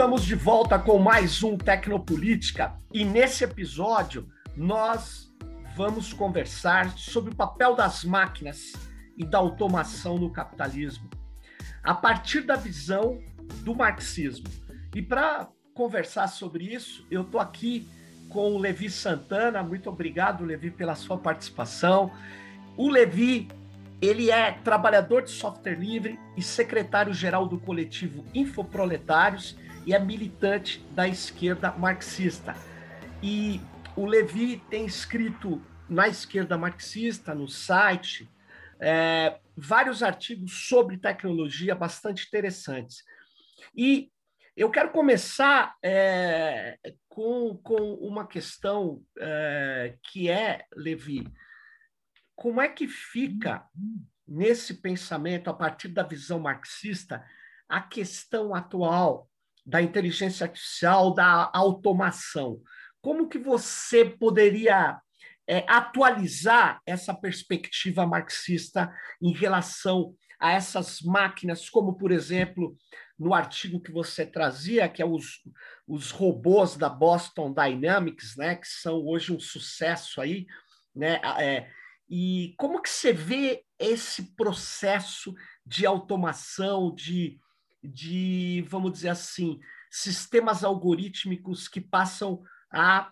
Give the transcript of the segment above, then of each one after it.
Estamos de volta com mais um Tecnopolítica e nesse episódio nós vamos conversar sobre o papel das máquinas e da automação no capitalismo, a partir da visão do marxismo. E para conversar sobre isso, eu estou aqui com o Levi Santana. Muito obrigado, Levi, pela sua participação. O Levi ele é trabalhador de software livre e secretário-geral do coletivo Infoproletários e é militante da esquerda marxista. E o Levi tem escrito na esquerda marxista, no site, é, vários artigos sobre tecnologia bastante interessantes. E eu quero começar é, com, com uma questão é, que é, Levi, como é que fica nesse pensamento, a partir da visão marxista, a questão atual da inteligência artificial, da automação? Como que você poderia é, atualizar essa perspectiva marxista em relação a essas máquinas, como, por exemplo, no artigo que você trazia, que é os, os robôs da Boston Dynamics, né, que são hoje um sucesso aí, né, é, e como que você vê esse processo de automação, de, de vamos dizer assim, sistemas algorítmicos que passam a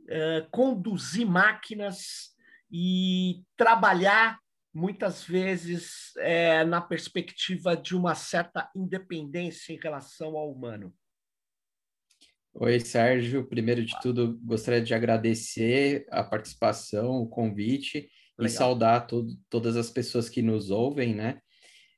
uh, conduzir máquinas e trabalhar muitas vezes é, na perspectiva de uma certa independência em relação ao humano. Oi, Sérgio. Primeiro de tudo, gostaria de agradecer a participação, o convite Legal. e saudar to todas as pessoas que nos ouvem, né?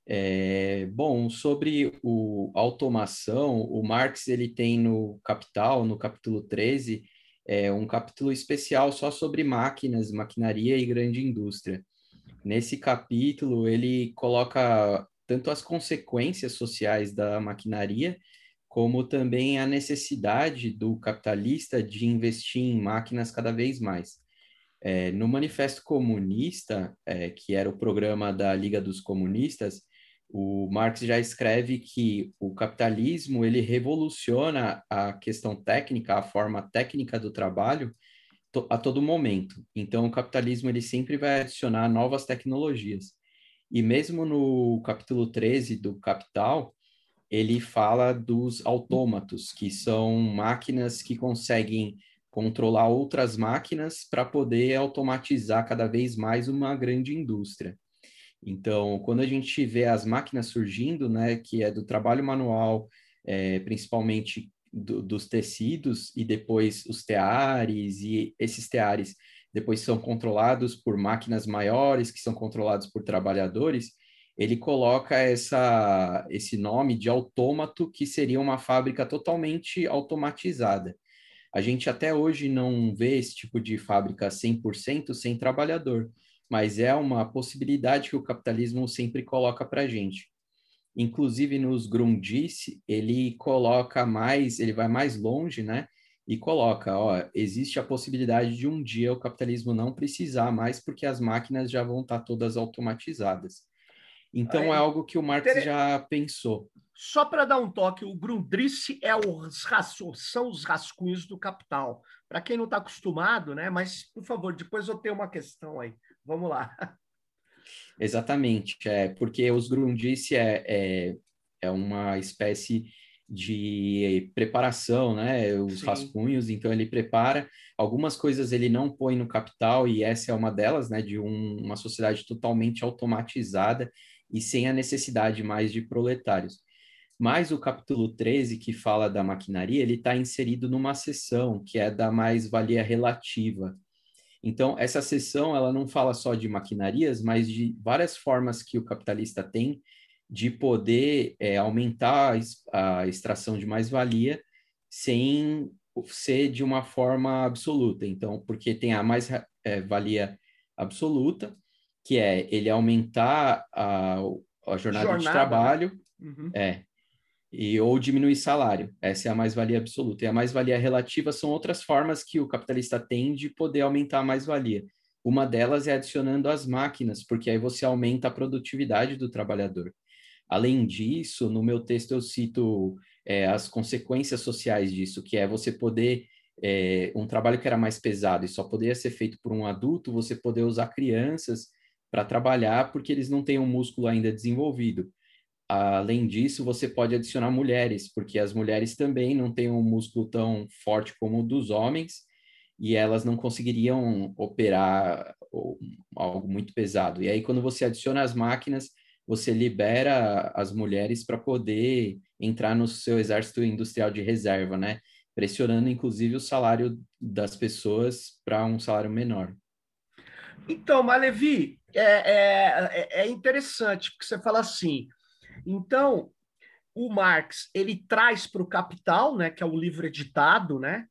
É, bom, sobre o automação, o Marx ele tem no Capital, no capítulo 13, é, um capítulo especial só sobre máquinas, maquinaria e grande indústria. Nesse capítulo, ele coloca tanto as consequências sociais da maquinaria, como também a necessidade do capitalista de investir em máquinas cada vez mais. É, no Manifesto Comunista, é, que era o programa da Liga dos Comunistas, o Marx já escreve que o capitalismo ele revoluciona a questão técnica, a forma técnica do trabalho to a todo momento. Então, o capitalismo ele sempre vai adicionar novas tecnologias. E mesmo no capítulo 13 do Capital, ele fala dos autômatos, que são máquinas que conseguem controlar outras máquinas para poder automatizar cada vez mais uma grande indústria. Então, quando a gente vê as máquinas surgindo, né, que é do trabalho manual, é, principalmente do, dos tecidos, e depois os teares, e esses teares depois são controlados por máquinas maiores, que são controlados por trabalhadores, ele coloca essa, esse nome de autômato, que seria uma fábrica totalmente automatizada. A gente até hoje não vê esse tipo de fábrica 100% sem trabalhador, mas é uma possibilidade que o capitalismo sempre coloca para a gente. Inclusive nos Grundrisse, ele coloca mais, ele vai mais longe, né? E coloca, ó, existe a possibilidade de um dia o capitalismo não precisar mais porque as máquinas já vão estar tá todas automatizadas. Então Aí, é algo que o Marx já pensou. Só para dar um toque, o Grundrisse é os, são os rascunhos do Capital. Para quem não está acostumado, né? Mas, por favor, depois eu tenho uma questão aí. Vamos lá. Exatamente, é, porque os Grundrisse é, é, é uma espécie de preparação, né? Os Sim. rascunhos, então ele prepara algumas coisas ele não põe no capital e essa é uma delas, né? De um, uma sociedade totalmente automatizada e sem a necessidade mais de proletários. Mas o capítulo 13, que fala da maquinaria, ele está inserido numa seção que é da mais-valia relativa. Então, essa seção, ela não fala só de maquinarias, mas de várias formas que o capitalista tem de poder é, aumentar a extração de mais-valia sem ser de uma forma absoluta. Então, porque tem a mais-valia absoluta, que é ele aumentar a, a jornada, jornada, de trabalho, uhum. é, e ou diminuir salário. Essa é a mais-valia absoluta. E a mais-valia relativa são outras formas que o capitalista tem de poder aumentar a mais-valia. Uma delas é adicionando as máquinas, porque aí você aumenta a produtividade do trabalhador. Além disso, no meu texto eu cito é, as consequências sociais disso, que é você poder é, um trabalho que era mais pesado e só poderia ser feito por um adulto, você poder usar crianças para trabalhar porque eles não têm um músculo ainda desenvolvido. Além disso, você pode adicionar mulheres, porque as mulheres também não têm um músculo tão forte como o dos homens e elas não conseguiriam operar algo muito pesado. E aí, quando você adiciona as máquinas, você libera as mulheres para poder entrar no seu exército industrial de reserva, né? Pressionando, inclusive, o salário das pessoas para um salário menor. Então, Malevi, é, é, é interessante, porque você fala assim, então, o Marx, ele traz para o Capital, né, que é o livro editado, né,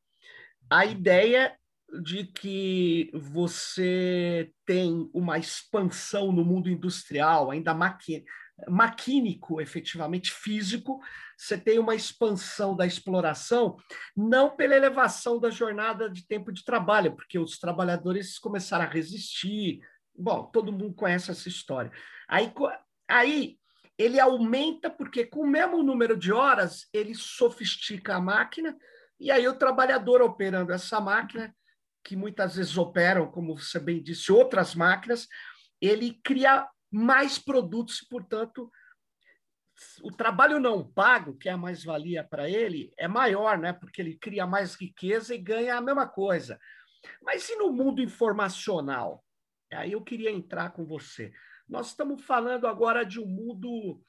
a ideia de que você tem uma expansão no mundo industrial, ainda maqui maquínico, efetivamente físico, você tem uma expansão da exploração, não pela elevação da jornada de tempo de trabalho, porque os trabalhadores começaram a resistir. Bom, todo mundo conhece essa história. Aí, aí ele aumenta porque com o mesmo número de horas ele sofistica a máquina e aí o trabalhador operando essa máquina que muitas vezes operam, como você bem disse, outras máquinas, ele cria mais produtos e, portanto, o trabalho não pago, que é a mais-valia para ele, é maior, né? porque ele cria mais riqueza e ganha a mesma coisa. Mas e no mundo informacional? Aí eu queria entrar com você. Nós estamos falando agora de um mundo.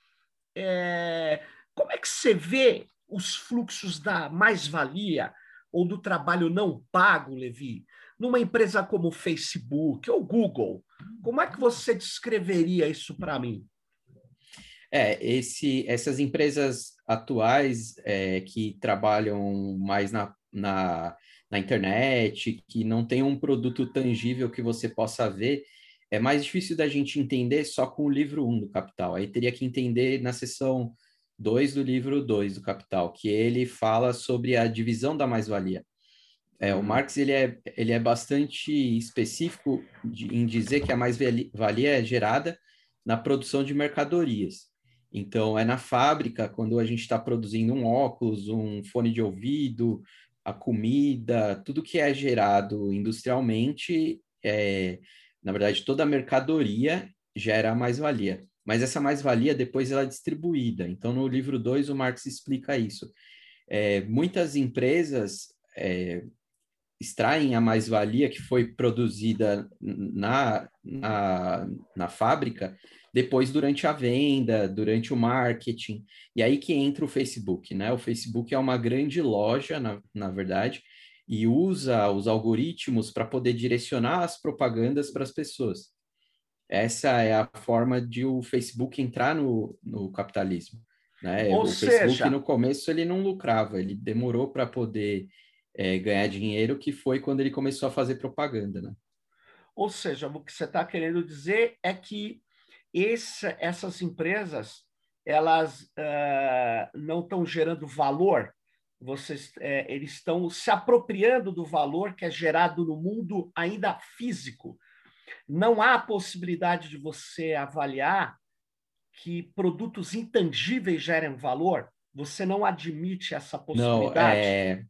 É... Como é que você vê os fluxos da mais-valia ou do trabalho não pago, Levi? Numa empresa como o Facebook ou Google, como é que você descreveria isso para mim? É, esse, essas empresas atuais é, que trabalham mais na, na, na, internet, que não tem um produto tangível que você possa ver, é mais difícil da gente entender só com o livro 1 do Capital. Aí teria que entender na seção 2 do livro 2 do Capital, que ele fala sobre a divisão da mais-valia. É, o uhum. Marx ele é, ele é bastante específico de, em dizer que a mais-valia é gerada na produção de mercadorias. Então, é na fábrica, quando a gente está produzindo um óculos, um fone de ouvido, a comida, tudo que é gerado industrialmente, é, na verdade, toda a mercadoria gera mais-valia. Mas essa mais-valia depois ela é distribuída. Então, no livro 2, o Marx explica isso. É, muitas empresas é, extraem a mais-valia que foi produzida na, na, na fábrica depois durante a venda, durante o marketing, e aí que entra o Facebook, né? O Facebook é uma grande loja, na, na verdade, e usa os algoritmos para poder direcionar as propagandas para as pessoas. Essa é a forma de o Facebook entrar no, no capitalismo. Né? Ou o seja... Facebook, no começo, ele não lucrava, ele demorou para poder é, ganhar dinheiro, que foi quando ele começou a fazer propaganda. Né? Ou seja, o que você está querendo dizer é que esse, essas empresas elas uh, não estão gerando valor, vocês, é, eles estão se apropriando do valor que é gerado no mundo ainda físico. Não há possibilidade de você avaliar que produtos intangíveis gerem valor. Você não admite essa possibilidade. Não, é...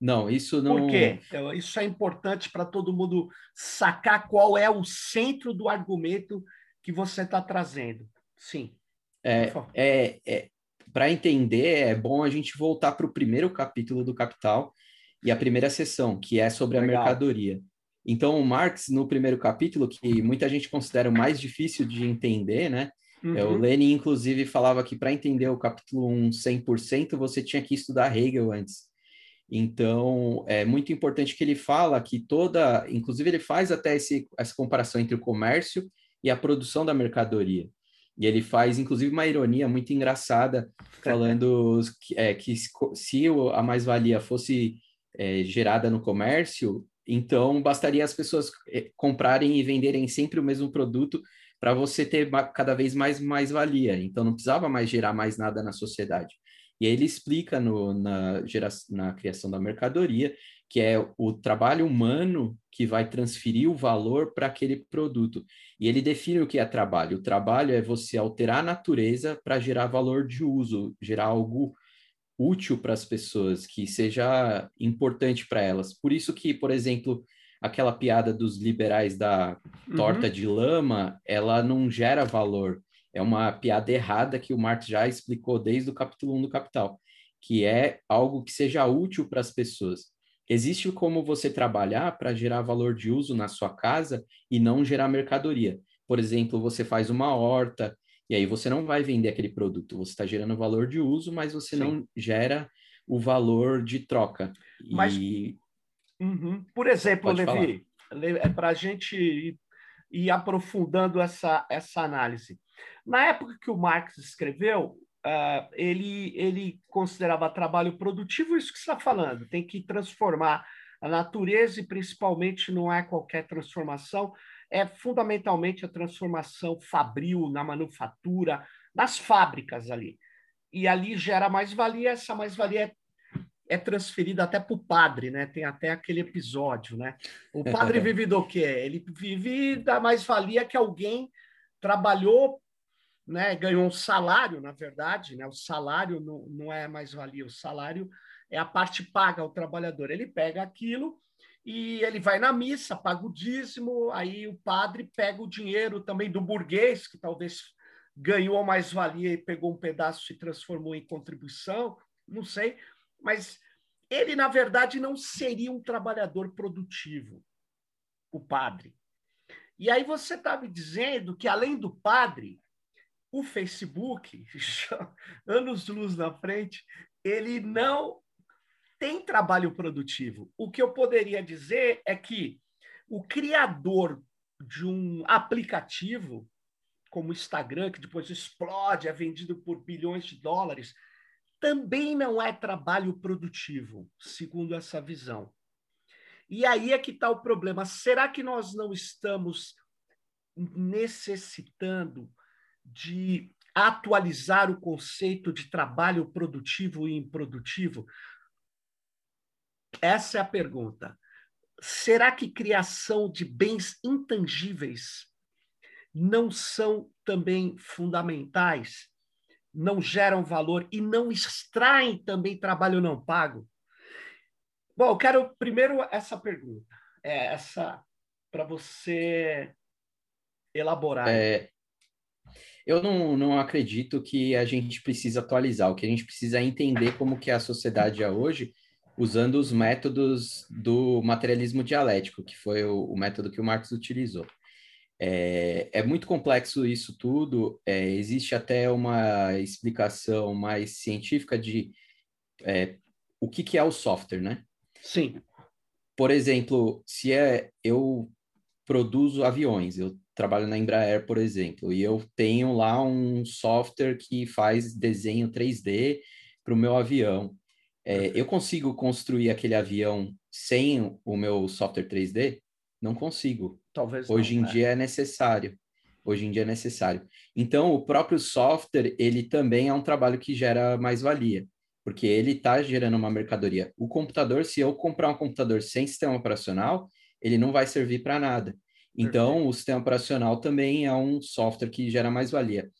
não isso não. Por quê? Então, isso é importante para todo mundo sacar qual é o centro do argumento que você está trazendo. Sim. É, é, é para entender, é bom a gente voltar para o primeiro capítulo do Capital e a primeira sessão, que é sobre Legal. a mercadoria. Então, o Marx, no primeiro capítulo, que muita gente considera o mais difícil de entender, né? Uhum. É, o Lenin, inclusive, falava que para entender o capítulo 1 100%, você tinha que estudar Hegel antes. Então, é muito importante que ele fala que toda, inclusive ele faz até esse, essa comparação entre o comércio e a produção da mercadoria. E ele faz, inclusive, uma ironia muito engraçada, falando que, é, que se a mais-valia fosse é, gerada no comércio, então bastaria as pessoas é, comprarem e venderem sempre o mesmo produto para você ter cada vez mais mais-valia. Então não precisava mais gerar mais nada na sociedade. E aí ele explica no, na, geração, na criação da mercadoria que é o trabalho humano que vai transferir o valor para aquele produto. E ele define o que é trabalho. O trabalho é você alterar a natureza para gerar valor de uso, gerar algo útil para as pessoas, que seja importante para elas. Por isso que, por exemplo, aquela piada dos liberais da torta uhum. de lama, ela não gera valor. É uma piada errada que o Marx já explicou desde o capítulo 1 do Capital, que é algo que seja útil para as pessoas. Existe como você trabalhar para gerar valor de uso na sua casa e não gerar mercadoria. Por exemplo, você faz uma horta e aí você não vai vender aquele produto, você está gerando valor de uso, mas você Sim. não gera o valor de troca. Mas, e... uhum. por exemplo, Pode Levi, é para a gente ir, ir, aprofundando essa, essa análise. Na época que o Marx escreveu, uh, ele, ele considerava trabalho produtivo isso que você está falando, tem que transformar a natureza e principalmente não é qualquer transformação, é fundamentalmente a transformação fabril na manufatura, nas fábricas ali. E ali gera mais-valia, essa mais-valia é, é transferida até para o padre, né? Tem até aquele episódio, né? O padre vive do quê? Ele vive da mais-valia que alguém trabalhou, né? ganhou um salário, na verdade, né? O salário não, não é mais-valia, o salário é a parte paga ao trabalhador. Ele pega aquilo e ele vai na missa, paga o dízimo, aí o padre pega o dinheiro também do burguês, que talvez ganhou mais-valia e pegou um pedaço e transformou em contribuição, não sei, mas ele, na verdade, não seria um trabalhador produtivo, o padre. E aí você está me dizendo que, além do padre, o Facebook, anos luz na frente, ele não tem trabalho produtivo. O que eu poderia dizer é que o criador de um aplicativo como o Instagram, que depois explode, é vendido por bilhões de dólares, também não é trabalho produtivo, segundo essa visão. E aí é que está o problema. Será que nós não estamos necessitando de atualizar o conceito de trabalho produtivo e improdutivo? Essa é a pergunta. Será que criação de bens intangíveis não são também fundamentais? Não geram valor e não extraem também trabalho não pago? Bom, eu quero primeiro essa pergunta, é essa para você elaborar. É, eu não, não acredito que a gente precisa atualizar. O que a gente precisa é entender como que é a sociedade é hoje usando os métodos do materialismo dialético, que foi o, o método que o Marx utilizou. É, é muito complexo isso tudo, é, existe até uma explicação mais científica de é, o que, que é o software, né? Sim. Por exemplo, se é eu produzo aviões, eu trabalho na Embraer, por exemplo, e eu tenho lá um software que faz desenho 3D para o meu avião. É, eu consigo construir aquele avião sem o meu software 3D? Não consigo. Talvez Hoje não, em é. dia é necessário. Hoje em dia é necessário. Então, o próprio software, ele também é um trabalho que gera mais-valia, porque ele está gerando uma mercadoria. O computador, se eu comprar um computador sem sistema operacional, ele não vai servir para nada. Então, Perfeito. o sistema operacional também é um software que gera mais-valia.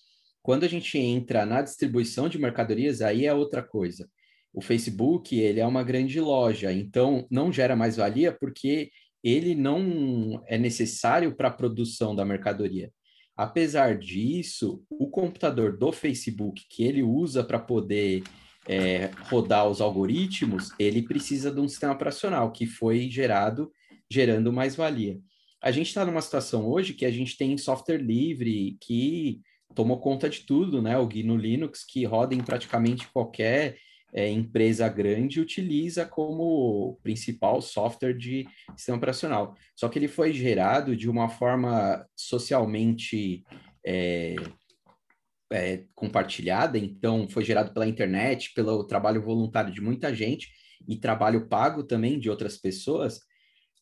Quando a gente entra na distribuição de mercadorias, aí é outra coisa o Facebook ele é uma grande loja, então não gera mais valia porque ele não é necessário para a produção da mercadoria. Apesar disso, o computador do Facebook que ele usa para poder é, rodar os algoritmos, ele precisa de um sistema operacional que foi gerado gerando mais valia. A gente está numa situação hoje que a gente tem software livre que tomou conta de tudo, né? O GNU Linux que roda em praticamente qualquer é, empresa grande utiliza como principal software de sistema operacional. Só que ele foi gerado de uma forma socialmente é, é, compartilhada, então foi gerado pela internet, pelo trabalho voluntário de muita gente e trabalho pago também de outras pessoas,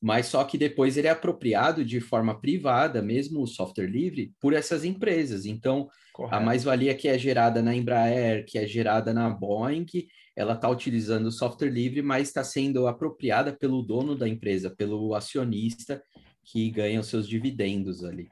mas só que depois ele é apropriado de forma privada, mesmo o software livre, por essas empresas. Então, Correto. a mais-valia que é gerada na Embraer, que é gerada na Boeing, ela está utilizando o software livre, mas está sendo apropriada pelo dono da empresa, pelo acionista que ganha os seus dividendos ali.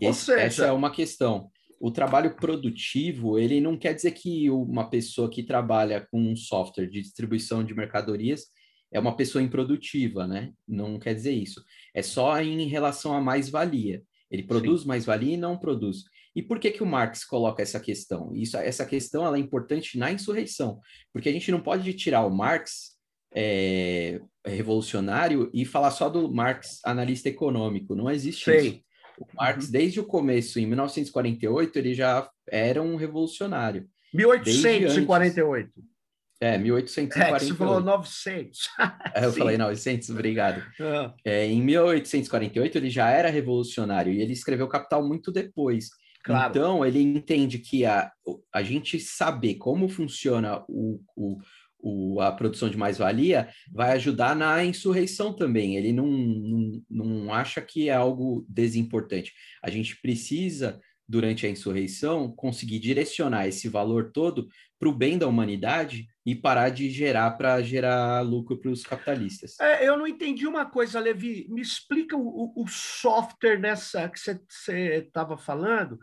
Esse, seja... Essa é uma questão. o trabalho produtivo, ele não quer dizer que uma pessoa que trabalha com um software de distribuição de mercadorias é uma pessoa improdutiva, né? Não quer dizer isso. É só em relação à mais-valia. Ele produz mais-valia e não produz. E por que que o Marx coloca essa questão? Isso, essa questão ela é importante na insurreição, porque a gente não pode tirar o Marx é, revolucionário e falar só do Marx analista econômico. Não existe Sei. isso. O Marx, uhum. desde o começo, em 1948, ele já era um revolucionário. 1848. É, 1848. É, você falou 900. é, eu falei 900, obrigado. Ah. É, em 1848, ele já era revolucionário e ele escreveu Capital muito depois. Claro. Então, ele entende que a, a gente saber como funciona o, o, o, a produção de mais-valia vai ajudar na insurreição também. Ele não, não, não acha que é algo desimportante. A gente precisa, durante a insurreição, conseguir direcionar esse valor todo para o bem da humanidade e parar de gerar para gerar lucro para os capitalistas. É, eu não entendi uma coisa, Levi. Me explica o, o software nessa que você estava falando.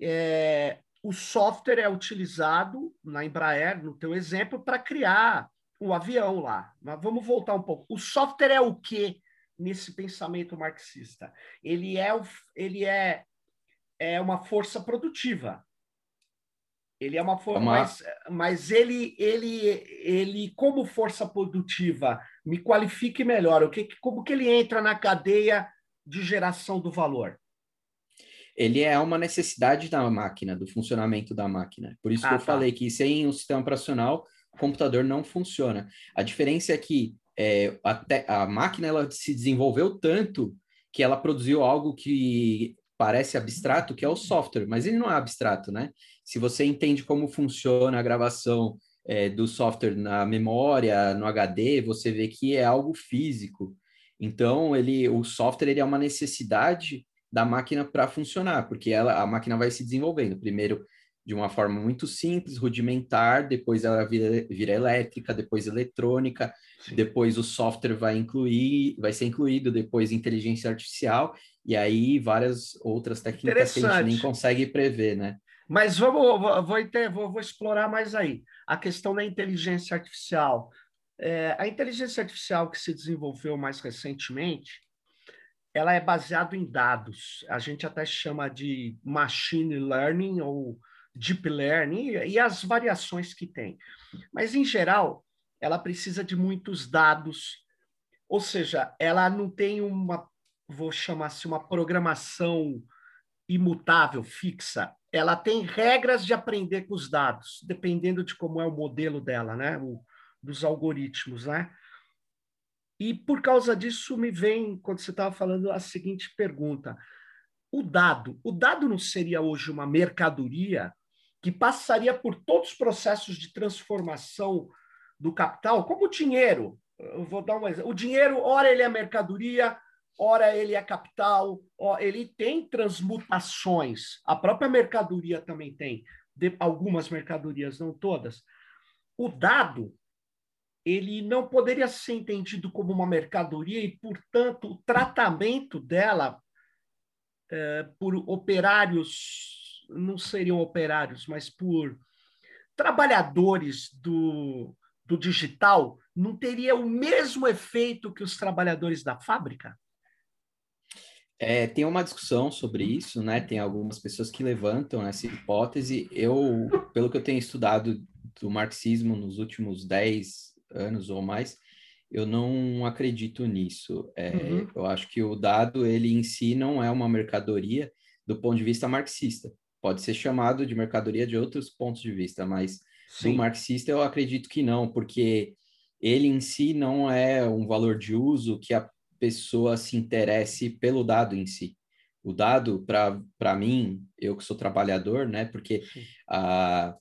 É, o software é utilizado na Embraer, no teu exemplo, para criar o avião lá. Mas vamos voltar um pouco. O software é o que nesse pensamento marxista? Ele é, o, ele é, é uma força produtiva. Ele é uma força, uma... mas, mas ele, ele, ele, como força produtiva, me qualifique melhor. O que, como que ele entra na cadeia de geração do valor? ele é uma necessidade da máquina, do funcionamento da máquina. Por isso ah, que eu tá. falei que sem o sistema operacional, o computador não funciona. A diferença é que é, a, a máquina ela se desenvolveu tanto que ela produziu algo que parece abstrato, que é o software, mas ele não é abstrato, né? Se você entende como funciona a gravação é, do software na memória, no HD, você vê que é algo físico. Então, ele, o software ele é uma necessidade da máquina para funcionar, porque ela, a máquina vai se desenvolvendo. Primeiro, de uma forma muito simples, rudimentar, depois ela vira, vira elétrica, depois eletrônica, Sim. depois o software vai incluir, vai ser incluído, depois inteligência artificial, e aí várias outras técnicas que a gente nem consegue prever, né? Mas vamos, vou, vou, vou explorar mais aí. A questão da inteligência artificial. É, a inteligência artificial que se desenvolveu mais recentemente, ela é baseada em dados. A gente até chama de machine learning ou deep learning e as variações que tem. Mas em geral, ela precisa de muitos dados. Ou seja, ela não tem uma, vou chamar assim, uma programação imutável, fixa. Ela tem regras de aprender com os dados, dependendo de como é o modelo dela, né? O, dos algoritmos, né? E por causa disso me vem, quando você estava falando, a seguinte pergunta: o dado, o dado não seria hoje uma mercadoria que passaria por todos os processos de transformação do capital, como o dinheiro? Eu vou dar um exemplo. O dinheiro, ora ele é mercadoria, ora ele é capital, ele tem transmutações. A própria mercadoria também tem, algumas mercadorias, não todas. O dado ele não poderia ser entendido como uma mercadoria e, portanto, o tratamento dela é, por operários, não seriam operários, mas por trabalhadores do, do digital, não teria o mesmo efeito que os trabalhadores da fábrica? É, tem uma discussão sobre isso, né? Tem algumas pessoas que levantam essa hipótese. Eu, pelo que eu tenho estudado do marxismo nos últimos 10, anos ou mais, eu não acredito nisso. É, uhum. Eu acho que o dado, ele em si, não é uma mercadoria do ponto de vista marxista. Pode ser chamado de mercadoria de outros pontos de vista, mas Sim. do marxista eu acredito que não, porque ele em si não é um valor de uso que a pessoa se interesse pelo dado em si. O dado, para mim, eu que sou trabalhador, né? Porque a,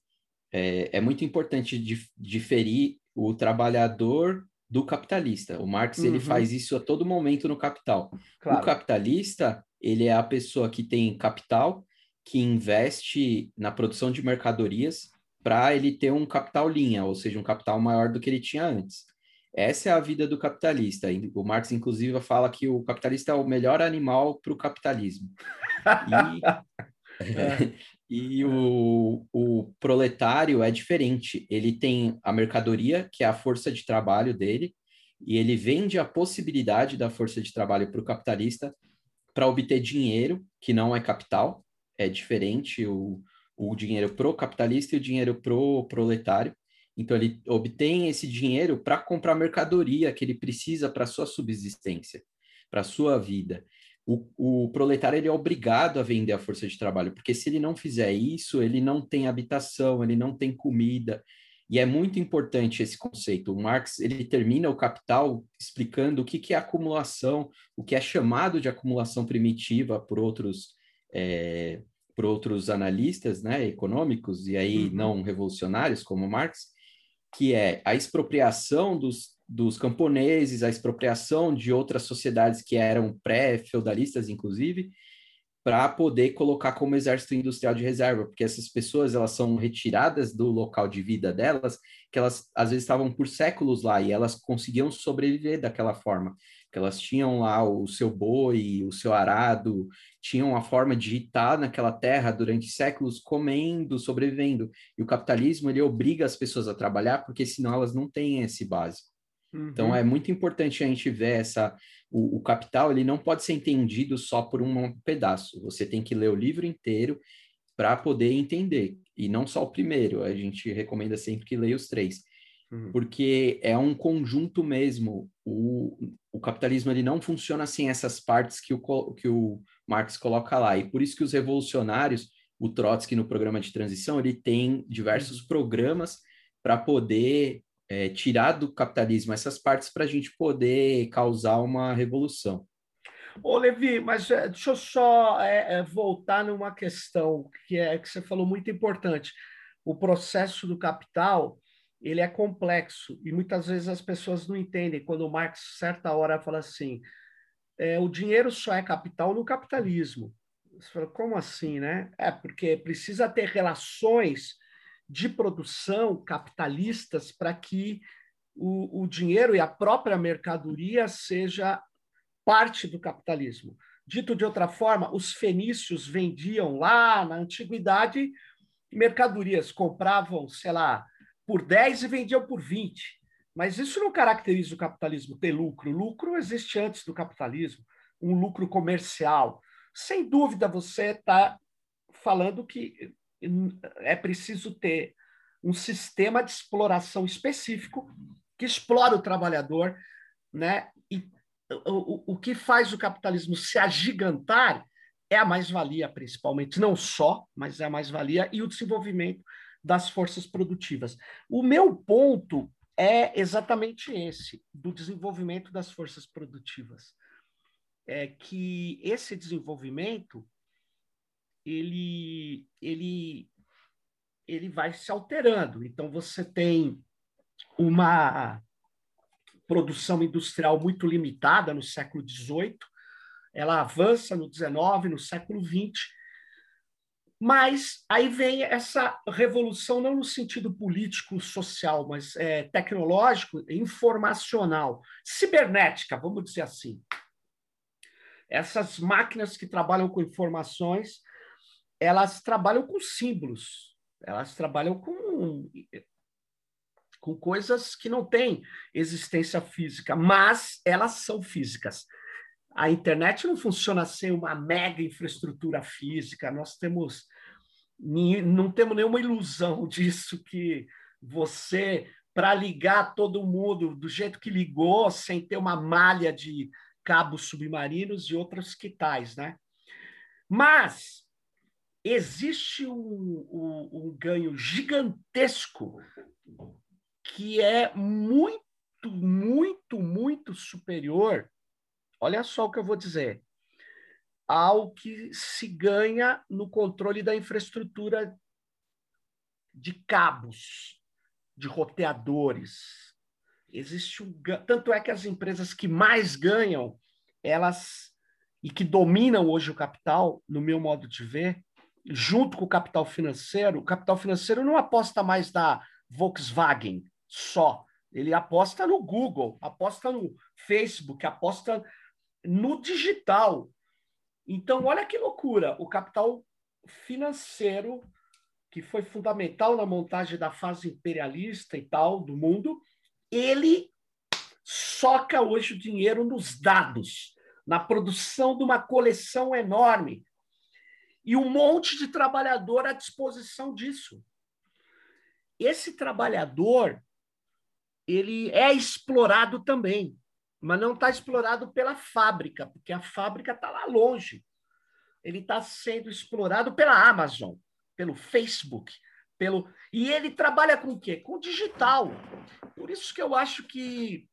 é, é muito importante dif diferir o trabalhador do capitalista. O Marx uhum. ele faz isso a todo momento no Capital. Claro. O capitalista ele é a pessoa que tem capital, que investe na produção de mercadorias para ele ter um capital linha, ou seja, um capital maior do que ele tinha antes. Essa é a vida do capitalista. O Marx, inclusive, fala que o capitalista é o melhor animal para o capitalismo. E É. E o, o proletário é diferente. Ele tem a mercadoria, que é a força de trabalho dele, e ele vende a possibilidade da força de trabalho para o capitalista para obter dinheiro, que não é capital, é diferente o, o dinheiro pro capitalista e o dinheiro pro proletário. Então ele obtém esse dinheiro para comprar mercadoria que ele precisa para sua subsistência, para sua vida. O, o, proletário ele é obrigado a vender a força de trabalho, porque se ele não fizer isso, ele não tem habitação, ele não tem comida. E é muito importante esse conceito. O Marx ele termina o Capital explicando o que, que é acumulação, o que é chamado de acumulação primitiva por outros é, por outros analistas, né, econômicos e aí uhum. não revolucionários como Marx, que é a expropriação dos, dos camponeses, a expropriação de outras sociedades que eram pré-feudalistas, inclusive, para poder colocar como exército industrial de reserva, porque essas pessoas elas são retiradas do local de vida delas, que elas às vezes estavam por séculos lá e elas conseguiam sobreviver daquela forma, que elas tinham lá o seu boi, o seu arado, tinham a forma de estar naquela terra durante séculos comendo, sobrevivendo. E o capitalismo ele obriga as pessoas a trabalhar porque senão elas não têm esse básico. Uhum. Então é muito importante a gente ver essa o, o, capital ele não pode ser entendido só por um pedaço. Você tem que ler o livro inteiro para poder entender. E não só o primeiro, a gente recomenda sempre que leia os três. Uhum. Porque é um conjunto mesmo. O, o capitalismo ele não funciona sem essas partes que o, que o Marx coloca lá. E por isso que os revolucionários, o Trotsky no programa de transição, ele tem diversos uhum. programas para poder é, tirar do capitalismo essas partes para a gente poder causar uma revolução. Ô, Levi, mas é, deixa eu só é, é, voltar numa questão que é que você falou muito importante. O processo do capital ele é complexo e muitas vezes as pessoas não entendem quando o Marx certa hora fala assim é, o dinheiro só é capital no capitalismo. Você fala, como assim, né? É porque precisa ter relações de produção capitalistas para que o, o dinheiro e a própria mercadoria seja parte do capitalismo. Dito de outra forma, os fenícios vendiam lá na antiguidade mercadorias, compravam, sei lá, por 10 e vendiam por 20. Mas isso não caracteriza o capitalismo ter lucro. lucro existe antes do capitalismo, um lucro comercial. Sem dúvida, você está falando que é preciso ter um sistema de exploração específico que explora o trabalhador, né? E o, o que faz o capitalismo se agigantar é a mais-valia, principalmente, não só, mas é a mais-valia e o desenvolvimento das forças produtivas. O meu ponto é exatamente esse, do desenvolvimento das forças produtivas. É que esse desenvolvimento ele, ele, ele vai se alterando. Então, você tem uma produção industrial muito limitada no século XVIII, ela avança no XIX, no século XX, mas aí vem essa revolução, não no sentido político, social, mas é, tecnológico, informacional, cibernética, vamos dizer assim. Essas máquinas que trabalham com informações elas trabalham com símbolos, elas trabalham com, com coisas que não têm existência física, mas elas são físicas. A internet não funciona sem uma mega infraestrutura física, nós temos não temos nenhuma ilusão disso que você para ligar todo mundo do jeito que ligou, sem ter uma malha de cabos submarinos e outros que tais, né? Mas existe um, um, um ganho gigantesco que é muito, muito, muito superior. Olha só o que eu vou dizer ao que se ganha no controle da infraestrutura de cabos, de roteadores. Existe um tanto é que as empresas que mais ganham, elas e que dominam hoje o capital, no meu modo de ver, junto com o capital financeiro, o capital financeiro não aposta mais na Volkswagen só. Ele aposta no Google, aposta no Facebook, aposta no digital. Então, olha que loucura. O capital financeiro que foi fundamental na montagem da fase imperialista e tal do mundo, ele soca hoje o dinheiro nos dados, na produção de uma coleção enorme e um monte de trabalhador à disposição disso. Esse trabalhador ele é explorado também, mas não está explorado pela fábrica, porque a fábrica está lá longe. Ele está sendo explorado pela Amazon, pelo Facebook, pelo e ele trabalha com o quê? Com digital. Por isso que eu acho que,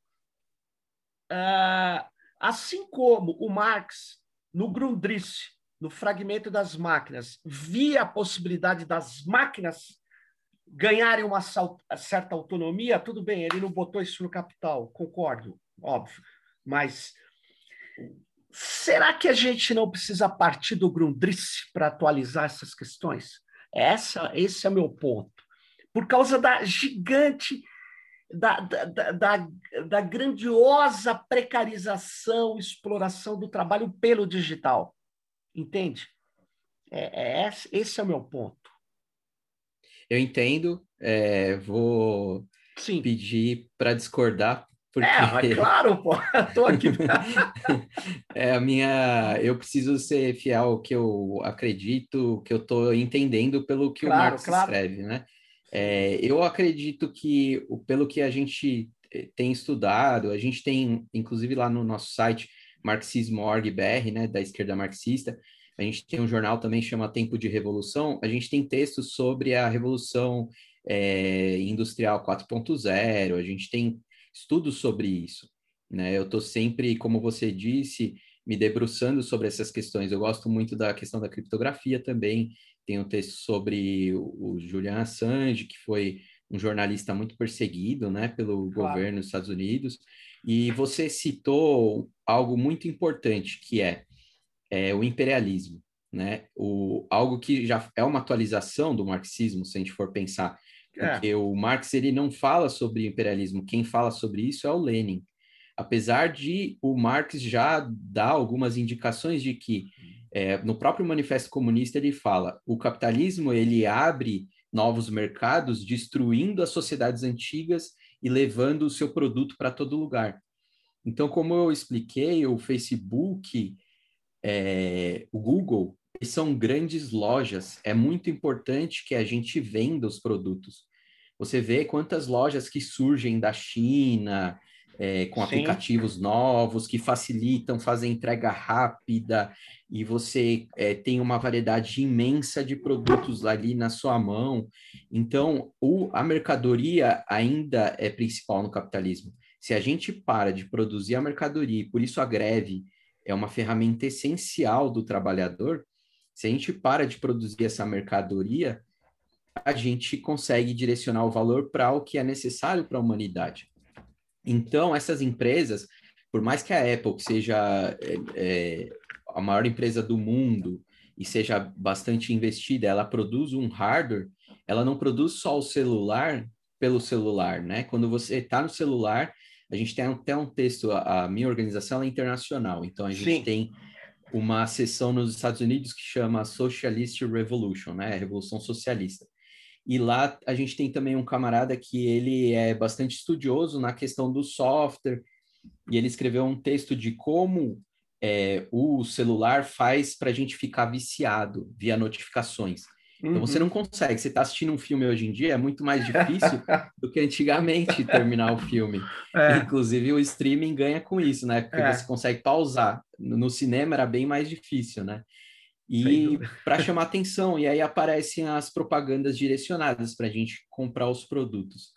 uh, assim como o Marx no Grundrisse no fragmento das máquinas, via a possibilidade das máquinas ganharem uma certa autonomia, tudo bem, ele não botou isso no capital, concordo, óbvio, mas será que a gente não precisa partir do Grundrisse para atualizar essas questões? Essa, esse é meu ponto. Por causa da gigante, da, da, da, da grandiosa precarização, exploração do trabalho pelo digital. Entende? É, é, esse é o meu ponto. Eu entendo, é, vou Sim. pedir para discordar, porque... É, claro, pô, tô aqui. é a minha, eu preciso ser fiel ao que eu acredito, que eu estou entendendo pelo que claro, o Marx claro. escreve, né? É, eu acredito que, pelo que a gente eh, tem estudado, a gente tem, inclusive lá no nosso site, marxismo.org.br, né, da esquerda marxista. A gente tem um jornal também chama Tempo de Revolução. A gente tem textos sobre a Revolução é, Industrial 4.0. A gente tem estudos sobre isso. Né? Eu estou sempre, como você disse, me debruçando sobre essas questões. Eu gosto muito da questão da criptografia também. Tem um texto sobre o, Julian Assange, que foi um jornalista muito perseguido né, pelo claro. governo dos Estados Unidos. E você citou algo muito importante, que é, é o imperialismo, né? O, algo que já é uma atualização do marxismo, se a gente for pensar. É. Porque é. o Marx ele não fala sobre imperialismo, quem fala sobre isso é o Lenin. Apesar de o Marx já dar algumas indicações de que é, no próprio Manifesto Comunista ele fala o capitalismo ele abre novos mercados, destruindo as sociedades antigas e levando o seu produto para todo lugar. Então, como eu expliquei, o Facebook, é, o Google, são grandes lojas. É muito importante que a gente venda os produtos. Você vê quantas lojas que surgem da China, é, com Sim. aplicativos novos que facilitam, fazem entrega rápida e você é, tem uma variedade imensa de produtos ali na sua mão. Então, o, a mercadoria ainda é principal no capitalismo. Se a gente para de produzir a mercadoria, e por isso a greve é uma ferramenta essencial do trabalhador, se a gente para de produzir essa mercadoria, a gente consegue direcionar o valor para o que é necessário para a humanidade. Então, essas empresas, por mais que a Apple seja é, é, a maior empresa do mundo e seja bastante investida, ela produz um hardware, ela não produz só o celular pelo celular, né? Quando você está no celular, a gente tem até um texto, a, a minha organização é internacional, então a gente Sim. tem uma sessão nos Estados Unidos que chama Socialist Revolution, né? Revolução Socialista. E lá a gente tem também um camarada que ele é bastante estudioso na questão do software, e ele escreveu um texto de como é, o celular faz para a gente ficar viciado via notificações. Então você não uhum. consegue. Você está assistindo um filme hoje em dia, é muito mais difícil do que antigamente terminar o filme. É. Inclusive o streaming ganha com isso, né? Porque é. você consegue pausar. No cinema era bem mais difícil, né? e para chamar atenção. E aí aparecem as propagandas direcionadas para a gente comprar os produtos.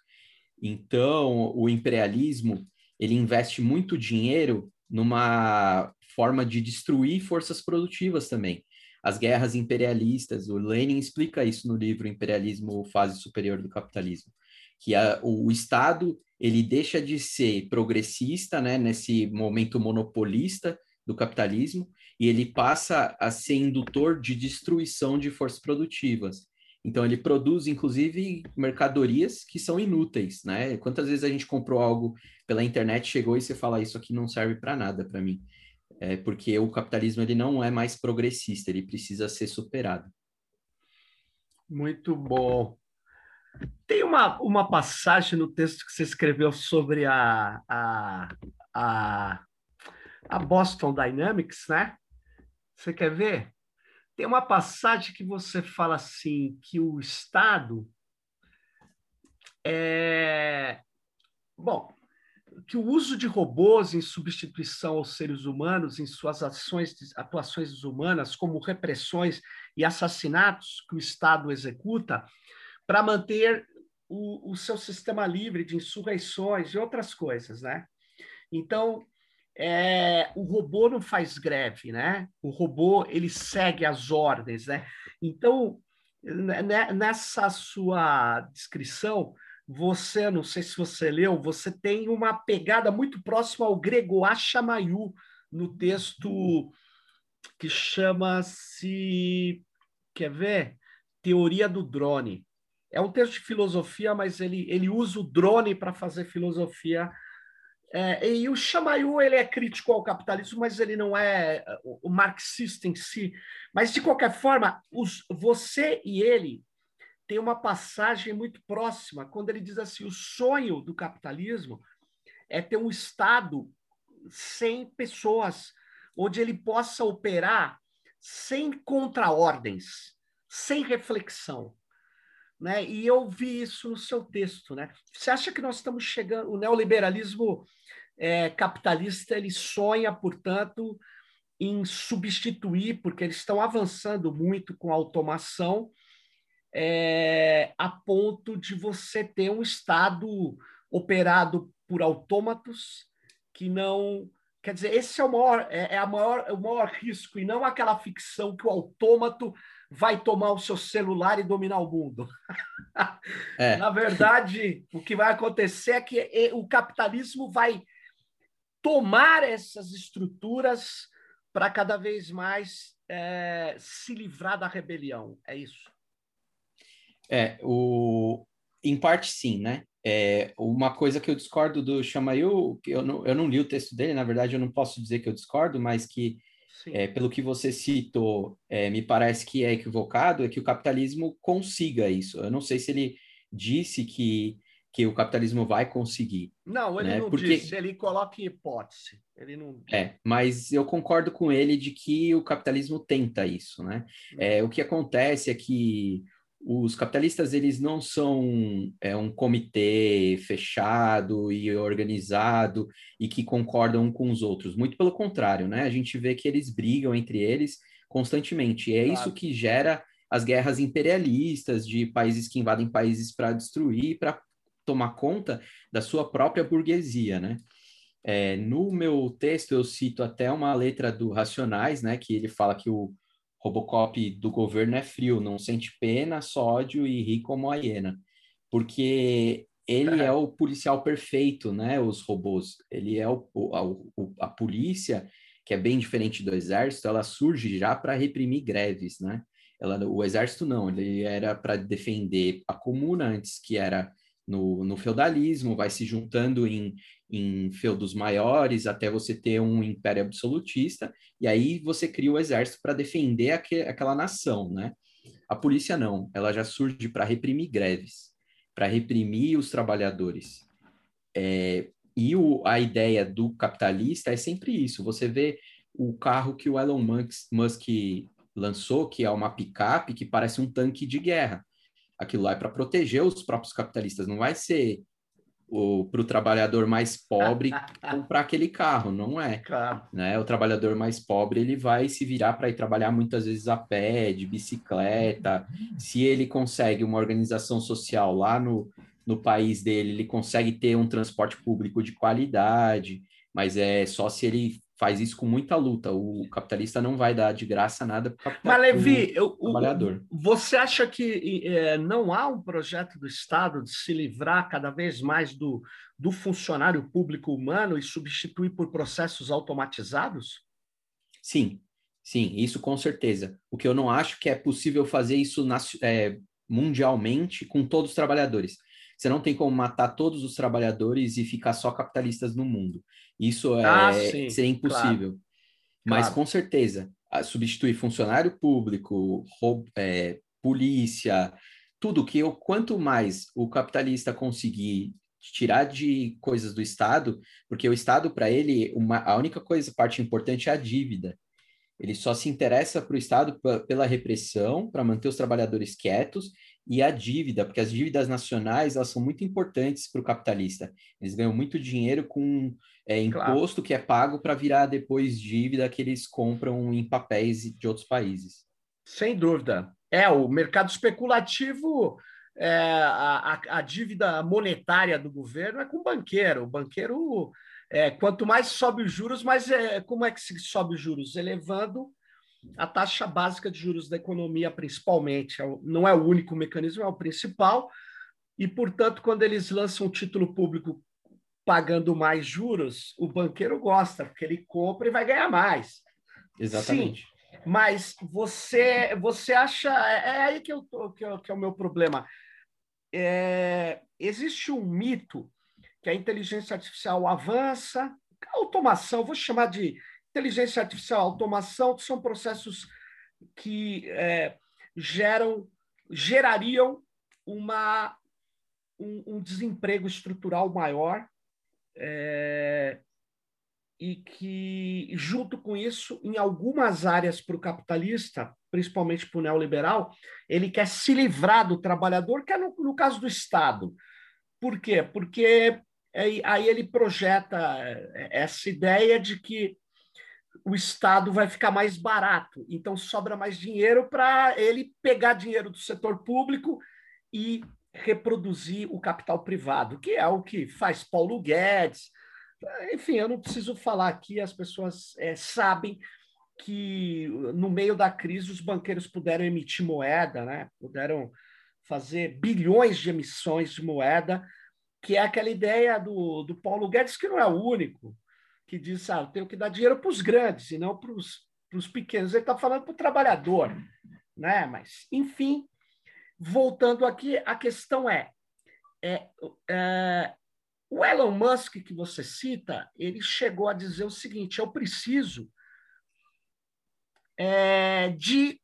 Então, o imperialismo ele investe muito dinheiro numa forma de destruir forças produtivas também. As guerras imperialistas, o Lenin explica isso no livro Imperialismo, Fase Superior do Capitalismo, que a, o, o Estado ele deixa de ser progressista, né, nesse momento monopolista do capitalismo, e ele passa a ser indutor de destruição de forças produtivas. Então ele produz, inclusive, mercadorias que são inúteis, né? Quantas vezes a gente comprou algo pela internet, chegou e você fala isso aqui não serve para nada para mim, é porque o capitalismo ele não é mais progressista, ele precisa ser superado. Muito bom. Tem uma, uma passagem no texto que você escreveu sobre a, a, a, a Boston Dynamics, né? Você quer ver? Tem uma passagem que você fala assim que o Estado é bom, que o uso de robôs em substituição aos seres humanos em suas ações, atuações humanas, como repressões e assassinatos que o Estado executa, para manter o, o, seu sistema livre de insurreições e outras coisas, né? Então, é, o robô não faz greve, né? O robô ele segue as ordens, né? Então, né, né, nessa sua descrição, você, não sei se você leu, você tem uma pegada muito próxima ao grego Achamayu no texto que chama-se, quer ver? Teoria do drone. É um texto de filosofia, mas ele, ele usa o drone para fazer filosofia. É, e o Chamayu ele é crítico ao capitalismo, mas ele não é o marxista em si. Mas, de qualquer forma, os, você e ele tem uma passagem muito próxima, quando ele diz assim: o sonho do capitalismo é ter um Estado sem pessoas, onde ele possa operar sem contraordens, sem reflexão. Né? E eu vi isso no seu texto. Né? Você acha que nós estamos chegando. O neoliberalismo é, capitalista ele sonha, portanto, em substituir, porque eles estão avançando muito com a automação é, a ponto de você ter um Estado operado por autômatos que não. Quer dizer, esse é o maior, é, é, a maior, é o maior risco, e não aquela ficção que o autômato vai tomar o seu celular e dominar o mundo. É. Na verdade, o que vai acontecer é que o capitalismo vai tomar essas estruturas para cada vez mais é, se livrar da rebelião. É isso. É, o... em parte sim, né? É, uma coisa que eu discordo do Chamayu, eu não, eu não li o texto dele, na verdade eu não posso dizer que eu discordo, mas que, é, pelo que você citou, é, me parece que é equivocado, é que o capitalismo consiga isso. Eu não sei se ele disse que, que o capitalismo vai conseguir. Não, ele né? não Porque... disse, ele coloca em hipótese. Ele não... É, mas eu concordo com ele de que o capitalismo tenta isso, né? Hum. É, o que acontece é que os capitalistas eles não são é, um comitê fechado e organizado e que concordam um com os outros. Muito pelo contrário, né? A gente vê que eles brigam entre eles constantemente. E é claro. isso que gera as guerras imperialistas de países que invadem países para destruir, para tomar conta da sua própria burguesia, né? É, no meu texto eu cito até uma letra do Racionais, né? Que ele fala que o Robocop do governo é frio, não sente pena, sódio e ri como a hiena. Porque ele é o policial perfeito, né? Os robôs. Ele é o, a, a polícia, que é bem diferente do exército, ela surge já para reprimir greves, né? Ela, o exército não, ele era para defender a comuna antes, que era no, no feudalismo, vai se juntando em, em feudos maiores até você ter um império absolutista, e aí você cria o exército para defender aqu aquela nação, né? A polícia não, ela já surge para reprimir greves, para reprimir os trabalhadores. É, e o, a ideia do capitalista é sempre isso. Você vê o carro que o Elon Musk lançou, que é uma picape que parece um tanque de guerra aquilo lá é para proteger os próprios capitalistas, não vai ser para o trabalhador mais pobre comprar aquele carro, não é. Claro. Né? O trabalhador mais pobre ele vai se virar para ir trabalhar muitas vezes a pé, de bicicleta. Se ele consegue uma organização social lá no, no país dele, ele consegue ter um transporte público de qualidade, mas é só se ele faz isso com muita luta. O capitalista não vai dar de graça nada para Mas, Levi, eu, trabalhador. Você acha que é, não há um projeto do Estado de se livrar cada vez mais do, do funcionário público humano e substituir por processos automatizados? Sim, sim, isso com certeza. O que eu não acho que é possível fazer isso é, mundialmente com todos os trabalhadores. Você não tem como matar todos os trabalhadores e ficar só capitalistas no mundo. Isso é, ah, sim, seria impossível. Claro. Mas claro. com certeza, substituir funcionário público, é, polícia, tudo que eu, quanto mais o capitalista conseguir tirar de coisas do Estado, porque o Estado, para ele, uma, a única coisa, parte importante é a dívida. Ele só se interessa para o Estado pela repressão, para manter os trabalhadores quietos, e a dívida, porque as dívidas nacionais elas são muito importantes para o capitalista. Eles ganham muito dinheiro com é, imposto claro. que é pago para virar depois dívida que eles compram em papéis de outros países. Sem dúvida. É, o mercado especulativo, é, a, a, dívida monetária do governo é com o banqueiro. O banqueiro, é, quanto mais sobe os juros, mais é, como é que se sobe os juros? Elevando a taxa básica de juros da economia, principalmente. É não é o único mecanismo, é o principal. E, portanto, quando eles lançam um título público pagando mais juros, o banqueiro gosta, porque ele compra e vai ganhar mais. Exatamente. Sim, mas você você acha. É, é aí que, eu tô, que, eu, que é o meu problema. É, existe um mito que a inteligência artificial avança, a automação, vou chamar de inteligência artificial, automação, são processos que é, geram, gerariam uma, um, um, desemprego estrutural maior é, e que, junto com isso, em algumas áreas para o capitalista, principalmente para o neoliberal, ele quer se livrar do trabalhador, que é no, no caso do Estado. Por quê? Porque aí ele projeta essa ideia de que o Estado vai ficar mais barato, então sobra mais dinheiro para ele pegar dinheiro do setor público e reproduzir o capital privado, que é o que faz Paulo Guedes. Enfim, eu não preciso falar aqui, as pessoas é, sabem que no meio da crise os banqueiros puderam emitir moeda, né? puderam fazer bilhões de emissões de moeda, que é aquela ideia do, do Paulo Guedes, que não é o único que diz, ah, eu tenho que dar dinheiro para os grandes e não para os pequenos. Ele está falando para o trabalhador. Né? Mas, enfim, voltando aqui, a questão é, é, é o Elon Musk que você cita, ele chegou a dizer o seguinte: eu preciso é, de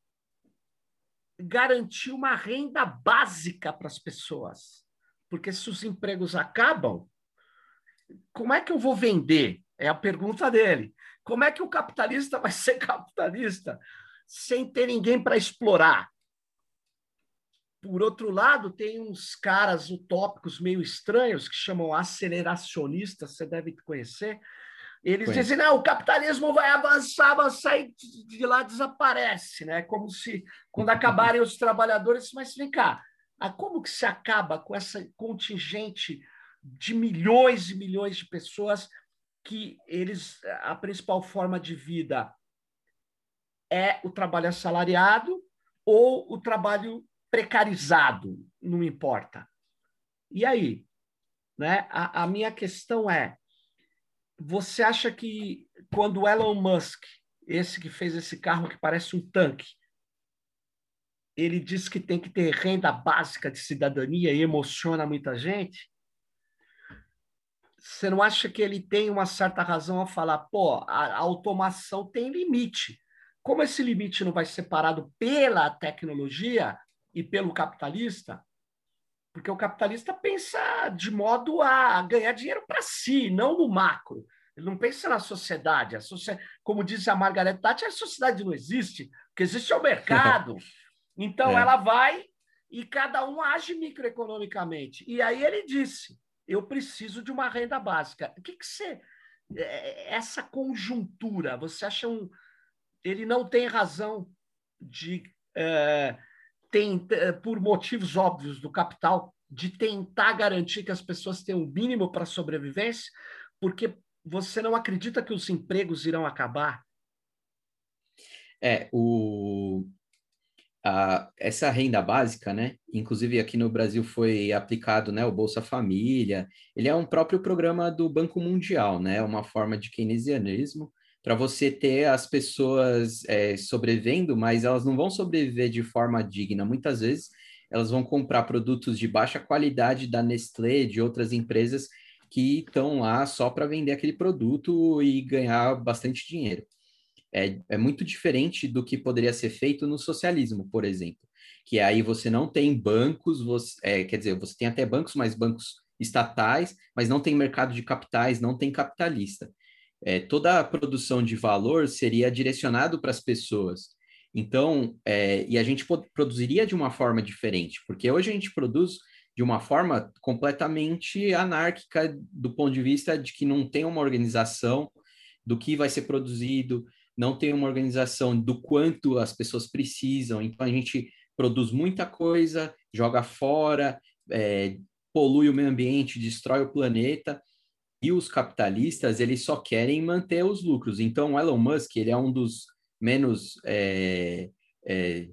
garantir uma renda básica para as pessoas, porque se os empregos acabam, como é que eu vou vender? É a pergunta dele. Como é que o capitalista vai ser capitalista sem ter ninguém para explorar? Por outro lado, tem uns caras utópicos meio estranhos que chamam aceleracionistas, você deve conhecer. Eles Conheço. dizem, não, o capitalismo vai avançar, avançar e de lá desaparece, né? Como se, quando acabarem os trabalhadores, mas vem cá, como que se acaba com essa contingente de milhões e milhões de pessoas que eles a principal forma de vida é o trabalho assalariado ou o trabalho precarizado, não importa. E aí? Né? A, a minha questão é: você acha que quando Elon Musk, esse que fez esse carro que parece um tanque, ele diz que tem que ter renda básica de cidadania e emociona muita gente, você não acha que ele tem uma certa razão a falar, pô, a, automação tem limite. Como esse limite não vai ser parado pela tecnologia e pelo capitalista, porque o capitalista pensa de modo a ganhar dinheiro para si, não no macro. Ele não pensa na sociedade. A sociedade como diz a Margaret Thatcher, a sociedade não existe. O que existe é o mercado. Então, é. ela vai e cada um age microeconomicamente. E aí ele disse: eu preciso de uma renda básica. O que, que você. É, essa conjuntura, você acha um. Ele não tem razão de. É, tem, por motivos óbvios do capital, de tentar garantir que as pessoas tenham o um mínimo para sobrevivência, porque você não acredita que os empregos irão acabar? É, o, a, essa renda básica, né? Inclusive aqui no Brasil foi aplicado, né, o Bolsa Família. Ele é um próprio programa do Banco Mundial, né? Uma forma de keynesianismo para você ter as pessoas é, sobrevivendo, mas elas não vão sobreviver de forma digna. Muitas vezes elas vão comprar produtos de baixa qualidade da Nestlé, de outras empresas que estão lá só para vender aquele produto e ganhar bastante dinheiro é, é muito diferente do que poderia ser feito no socialismo, por exemplo. que aí você não tem bancos, você, é, quer dizer, você tem até bancos, mas bancos estatais, mas não tem mercado de capitais, não tem capitalista. É, toda a produção de valor seria direcionado para as pessoas. Então, é, e a gente produziria de uma forma diferente, porque hoje a gente produz de uma forma completamente anárquica do ponto de vista de que não tem uma organização do que vai ser produzido, não tem uma organização do quanto as pessoas precisam. Então a gente produz muita coisa, joga fora, é, polui o meio ambiente, destrói o planeta. E os capitalistas, eles só querem manter os lucros. Então, o Elon Musk, ele é um dos menos é, é,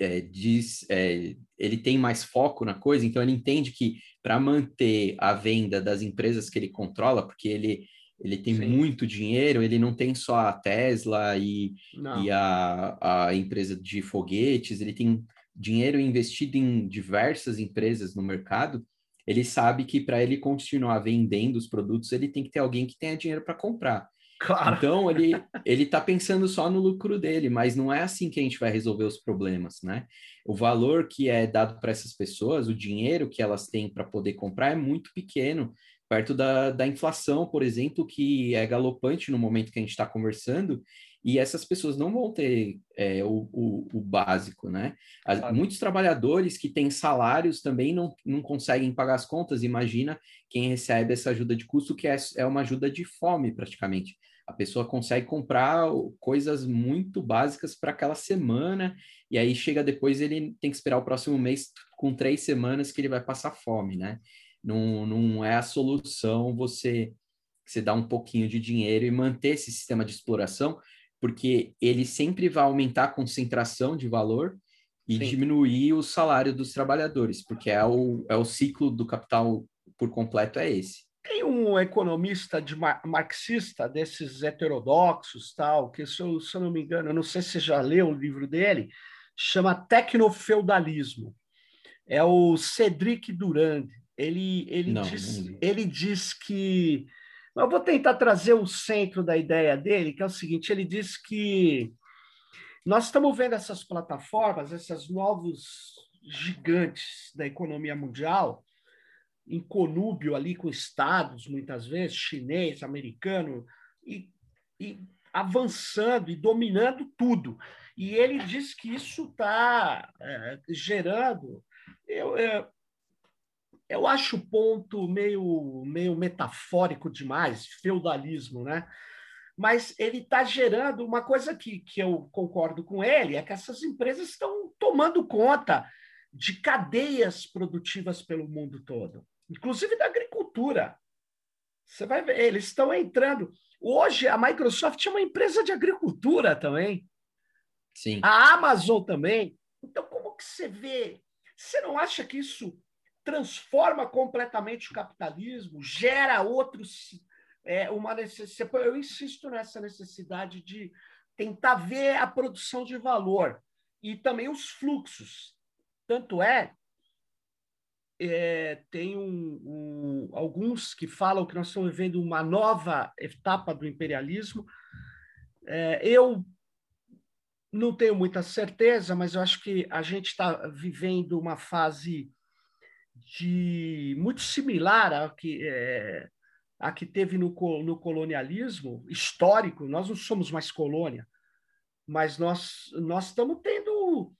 é, diz, é, ele tem mais foco na coisa, então ele entende que para manter a venda das empresas que ele controla, porque ele, ele tem Sim. muito dinheiro, ele não tem só a Tesla e, e a, a empresa de foguetes, ele tem dinheiro investido em diversas empresas no mercado. Ele sabe que para ele continuar vendendo os produtos, ele tem que ter alguém que tenha dinheiro para comprar. Claro. Então, ele ele está pensando só no lucro dele, mas não é assim que a gente vai resolver os problemas, né? O valor que é dado para essas pessoas, o dinheiro que elas têm para poder comprar é muito pequeno, perto da, da inflação, por exemplo, que é galopante no momento que a gente está conversando, e essas pessoas não vão ter é, o, o, o, básico, né? As. Muitos trabalhadores que têm salários também não, não conseguem pagar as contas. Imagina quem recebe essa ajuda de custo, que é, é uma ajuda de fome, praticamente. A pessoa consegue comprar coisas muito básicas para aquela semana, e aí chega depois, ele tem que esperar o próximo mês com três semanas que ele vai passar fome, né? Não, não é a solução você, você dar um pouquinho de dinheiro e manter esse sistema de exploração, porque ele sempre vai aumentar a concentração de valor e Sim. diminuir o salário dos trabalhadores, porque é o, é o ciclo do capital por completo é esse. Tem um economista de marxista, desses heterodoxos, tal, que se eu, se eu não me engano, eu não sei se você já leu o livro dele, chama Tecnofeudalismo. É o Cedric Durand. Ele, ele, não, diz, não ele diz que. Eu vou tentar trazer o centro da ideia dele, que é o seguinte: ele diz que nós estamos vendo essas plataformas, esses novos gigantes da economia mundial, em conúbio ali com estados, muitas vezes, chinês, americano, e, e avançando e dominando tudo. E ele diz que isso está é, gerando. Eu, eu, eu acho o ponto meio, meio metafórico demais, feudalismo, né? Mas ele está gerando uma coisa que, que eu concordo com ele: é que essas empresas estão tomando conta de cadeias produtivas pelo mundo todo inclusive da agricultura. Você vai ver, eles estão entrando. Hoje, a Microsoft é uma empresa de agricultura também. Sim. A Amazon também. Então, como que você vê? Você não acha que isso transforma completamente o capitalismo, gera outros. É, uma necessidade. Eu insisto nessa necessidade de tentar ver a produção de valor e também os fluxos. Tanto é é, tem um, um, alguns que falam que nós estamos vivendo uma nova etapa do imperialismo. É, eu não tenho muita certeza, mas eu acho que a gente está vivendo uma fase de muito similar à que, é, que teve no, no colonialismo histórico. Nós não somos mais colônia, mas nós, nós estamos tendo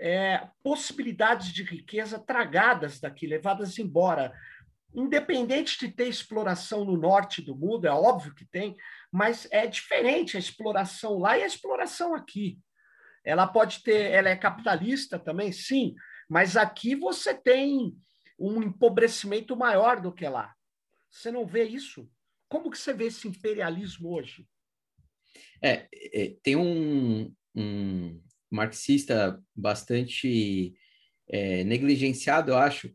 é, possibilidades de riqueza tragadas daqui, levadas embora. Independente de ter exploração no norte do mundo, é óbvio que tem, mas é diferente a exploração lá e a exploração aqui. Ela pode ter, ela é capitalista também, sim, mas aqui você tem um empobrecimento maior do que lá. Você não vê isso? Como que você vê esse imperialismo hoje? É, é tem um, um, marxista bastante é, negligenciado, eu acho,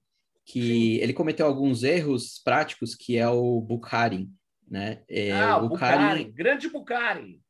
que Sim. ele cometeu alguns erros práticos, que é o Bukharin, né? É, ah, o Bukharin, grande Bukharin.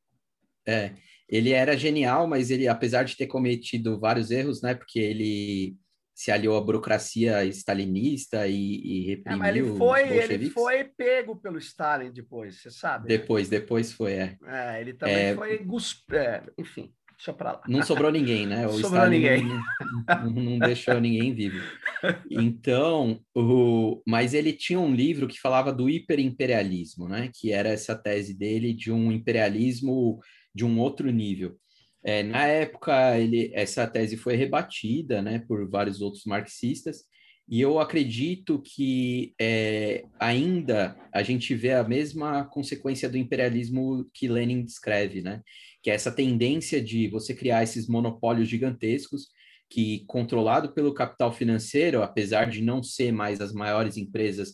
É, ele era genial, mas ele, apesar de ter cometido vários erros, né? Porque ele se aliou à burocracia stalinista e, e reprimiu é, mas ele foi, ele foi pego pelo Stalin depois, você sabe? Depois, né? depois foi, é. é ele também é... foi, é, enfim. Deixa pra lá. Não sobrou ninguém, né? O sobrou Stalin ninguém. Não, não, não, deixou ninguém vivo. Então, o... mas ele tinha um livro que falava do hiperimperialismo, né? Que era essa tese dele de um imperialismo de um outro nível. É, na época, ele, essa tese foi rebatida né, por vários outros marxistas, e eu acredito que é, ainda a gente vê a mesma consequência do imperialismo que Lenin descreve, né? que é essa tendência de você criar esses monopólios gigantescos que, controlado pelo capital financeiro, apesar de não ser mais as maiores empresas,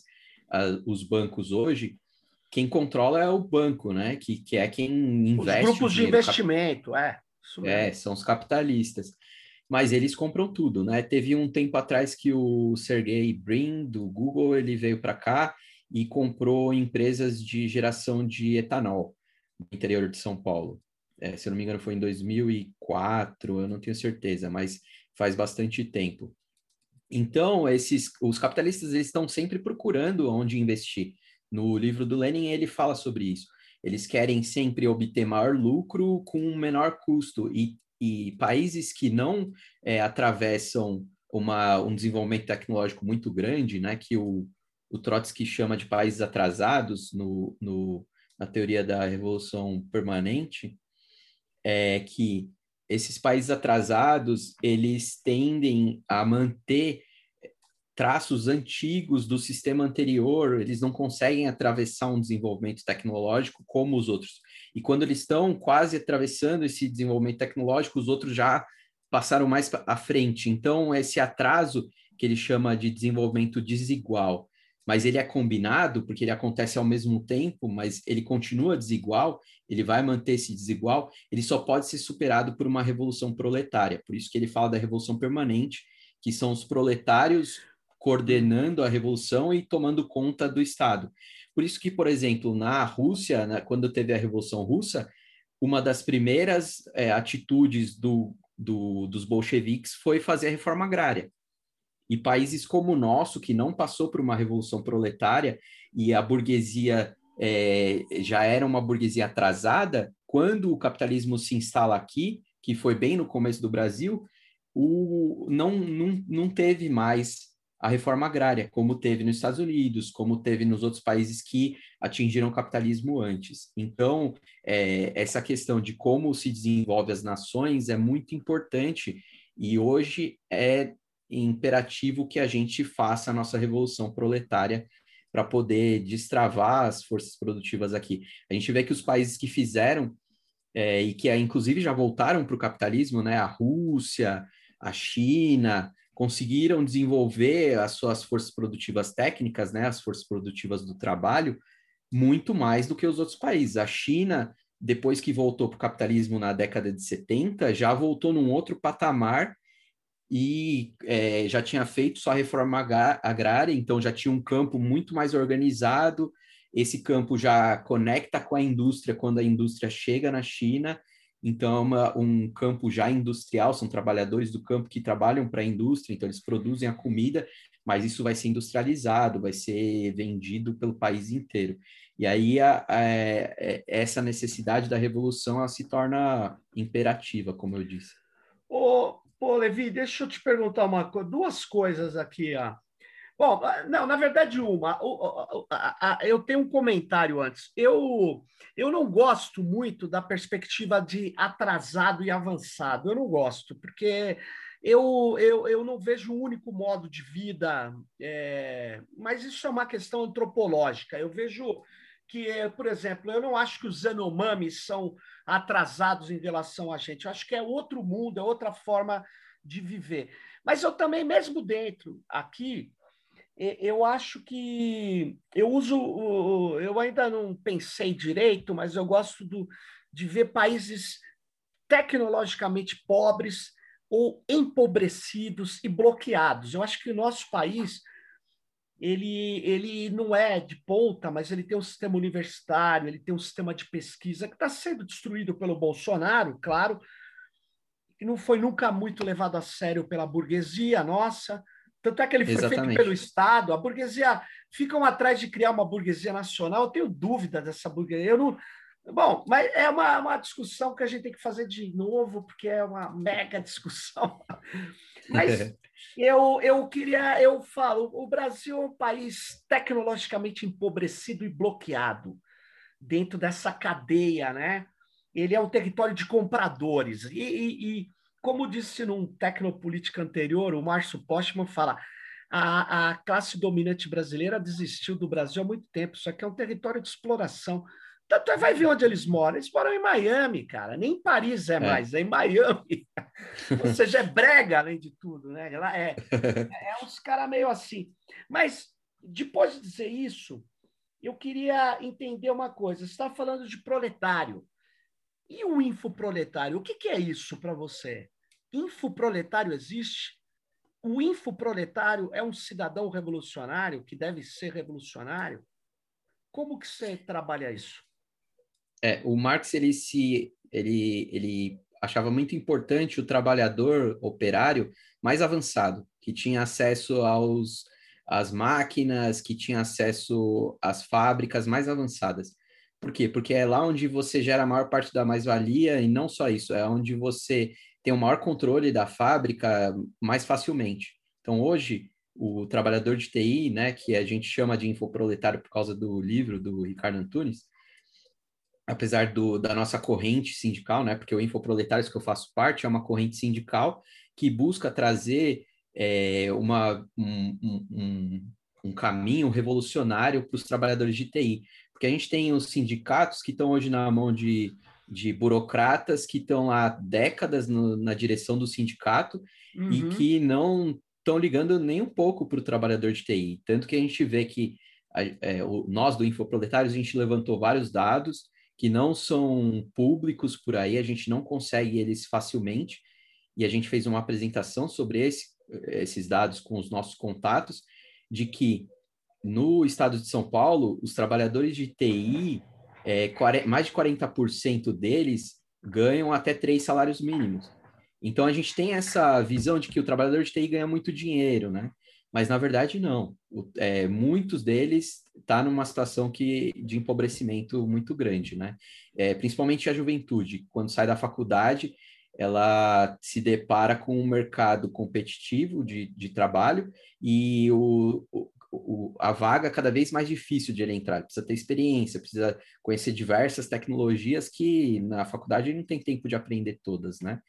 uh, os bancos hoje, quem controla é o banco, né? Que, que é quem investe. Os grupos de investimento, cap... é. É, são os capitalistas. Mas eles compram tudo, né? Teve um tempo atrás que o Sergey Brin, do Google, ele veio para cá e comprou empresas de geração de etanol no interior de São Paulo. É, se eu não me engano, foi em 2004, eu não tenho certeza, mas faz bastante tempo. Então, esses, os capitalistas eles estão sempre procurando onde investir. No livro do Lenin, ele fala sobre isso. Eles querem sempre obter maior lucro com menor custo. E, e países que não é, atravessam uma, um desenvolvimento tecnológico muito grande, né, que o, o Trotsky chama de países atrasados no, no, na teoria da revolução permanente, é que esses países atrasados eles tendem a manter traços antigos do sistema anterior, eles não conseguem atravessar um desenvolvimento tecnológico como os outros. E quando eles estão quase atravessando esse desenvolvimento tecnológico, os outros já passaram mais à frente. Então, esse atraso que ele chama de desenvolvimento desigual, mas ele é combinado porque ele acontece ao mesmo tempo, mas ele continua desigual, ele vai manter esse desigual, ele só pode ser superado por uma revolução proletária. Por isso que ele fala da revolução permanente, que são os proletários coordenando a revolução e tomando conta do Estado. Por isso que, por exemplo, na Rússia, né, quando teve a Revolução Russa, uma das primeiras é, atitudes do, do, dos bolcheviques foi fazer a reforma agrária. E países como o nosso, que não passou por uma revolução proletária e a burguesia é, já era uma burguesia atrasada, quando o capitalismo se instala aqui, que foi bem no começo do Brasil, o, não, não, não teve mais a reforma agrária, como teve nos Estados Unidos, como teve nos outros países que atingiram o capitalismo antes. Então, é, essa questão de como se desenvolve as nações é muito importante e hoje é imperativo que a gente faça a nossa revolução proletária para poder destravar as forças produtivas aqui. A gente vê que os países que fizeram é, e que inclusive já voltaram para o capitalismo, né, a Rússia, a China, conseguiram desenvolver as suas forças produtivas técnicas, né, as forças produtivas do trabalho, muito mais do que os outros países. A China, depois que voltou para o capitalismo na década de 70, já voltou num outro patamar e é, já tinha feito sua reforma agrária, então já tinha um campo muito mais organizado. Esse campo já conecta com a indústria quando a indústria chega na China então, é uma, um campo já industrial, são trabalhadores do campo que trabalham para a indústria, então eles produzem a comida, mas isso vai ser industrializado, vai ser vendido pelo país inteiro. E aí a, a, é, essa necessidade da revolução se torna imperativa, como eu disse. Ô, ô Levi, deixa eu te perguntar uma, duas coisas aqui. Ó. Bom, não, na verdade, uma. Eu tenho um comentário antes. Eu, eu não gosto muito da perspectiva de atrasado e avançado. Eu não gosto, porque eu, eu, eu não vejo um único modo de vida, é, mas isso é uma questão antropológica. Eu vejo que, por exemplo, eu não acho que os Yanomamis são atrasados em relação a gente. Eu acho que é outro mundo, é outra forma de viver. Mas eu também, mesmo dentro aqui, eu acho que eu uso, eu ainda não pensei direito, mas eu gosto do, de ver países tecnologicamente pobres ou empobrecidos e bloqueados. Eu acho que o nosso país ele, ele não é de ponta, mas ele tem um sistema universitário, ele tem um sistema de pesquisa que está sendo destruído pelo Bolsonaro, claro, e não foi nunca muito levado a sério pela burguesia nossa. Tanto é que ele foi Exatamente. feito pelo Estado. A burguesia ficam atrás de criar uma burguesia nacional. Eu tenho dúvida dessa burguesia. Eu não, Bom, mas é uma, uma discussão que a gente tem que fazer de novo, porque é uma mega discussão. Mas eu, eu queria, eu falo, o Brasil é um país tecnologicamente empobrecido e bloqueado dentro dessa cadeia, né? Ele é um território de compradores. E, e, e como disse num Tecnopolítica anterior, o Márcio Postman fala a, a classe dominante brasileira desistiu do Brasil há muito tempo. Isso aqui é um território de exploração. Tanto é, vai ver onde eles moram. Eles moram em Miami, cara. Nem em Paris é, é. mais, é em Miami. Ou seja, é brega, além de tudo, né? Ela é, é, é uns caras meio assim. Mas, depois de dizer isso, eu queria entender uma coisa. Você está falando de proletário. E o infoproletário? O que, que é isso para você? Infoproletário existe? o infoproletário é um cidadão revolucionário que deve ser revolucionário? Como que você trabalha isso? É, o Marx ele se ele, ele achava muito importante o trabalhador operário mais avançado, que tinha acesso aos às máquinas, que tinha acesso às fábricas mais avançadas. Por quê? Porque é lá onde você gera a maior parte da mais-valia, e não só isso, é onde você tem o maior controle da fábrica mais facilmente. Então, hoje, o trabalhador de TI, né, que a gente chama de infoproletário por causa do livro do Ricardo Antunes, apesar do, da nossa corrente sindical, né, porque o Infoproletários que eu faço parte é uma corrente sindical que busca trazer é, uma, um, um, um caminho revolucionário para os trabalhadores de TI. Porque a gente tem os sindicatos que estão hoje na mão de de burocratas que estão há décadas no, na direção do sindicato uhum. e que não estão ligando nem um pouco para o trabalhador de TI. Tanto que a gente vê que a, é, o, nós do Infoproletários, a gente levantou vários dados que não são públicos por aí, a gente não consegue eles facilmente, e a gente fez uma apresentação sobre esse, esses dados com os nossos contatos, de que no estado de São Paulo, os trabalhadores de TI é, mais de 40% deles ganham até três salários mínimos. Então a gente tem essa visão de que o trabalhador de TI ganha muito dinheiro, né? Mas na verdade não. O, é, muitos deles estão tá numa situação que, de empobrecimento muito grande, né? É, principalmente a juventude, quando sai da faculdade, ela se depara com um mercado competitivo de, de trabalho e o, o, a vaga é cada vez mais difícil de ele entrar. precisa ter experiência, precisa conhecer diversas tecnologias que na faculdade não tem tempo de aprender todas, né?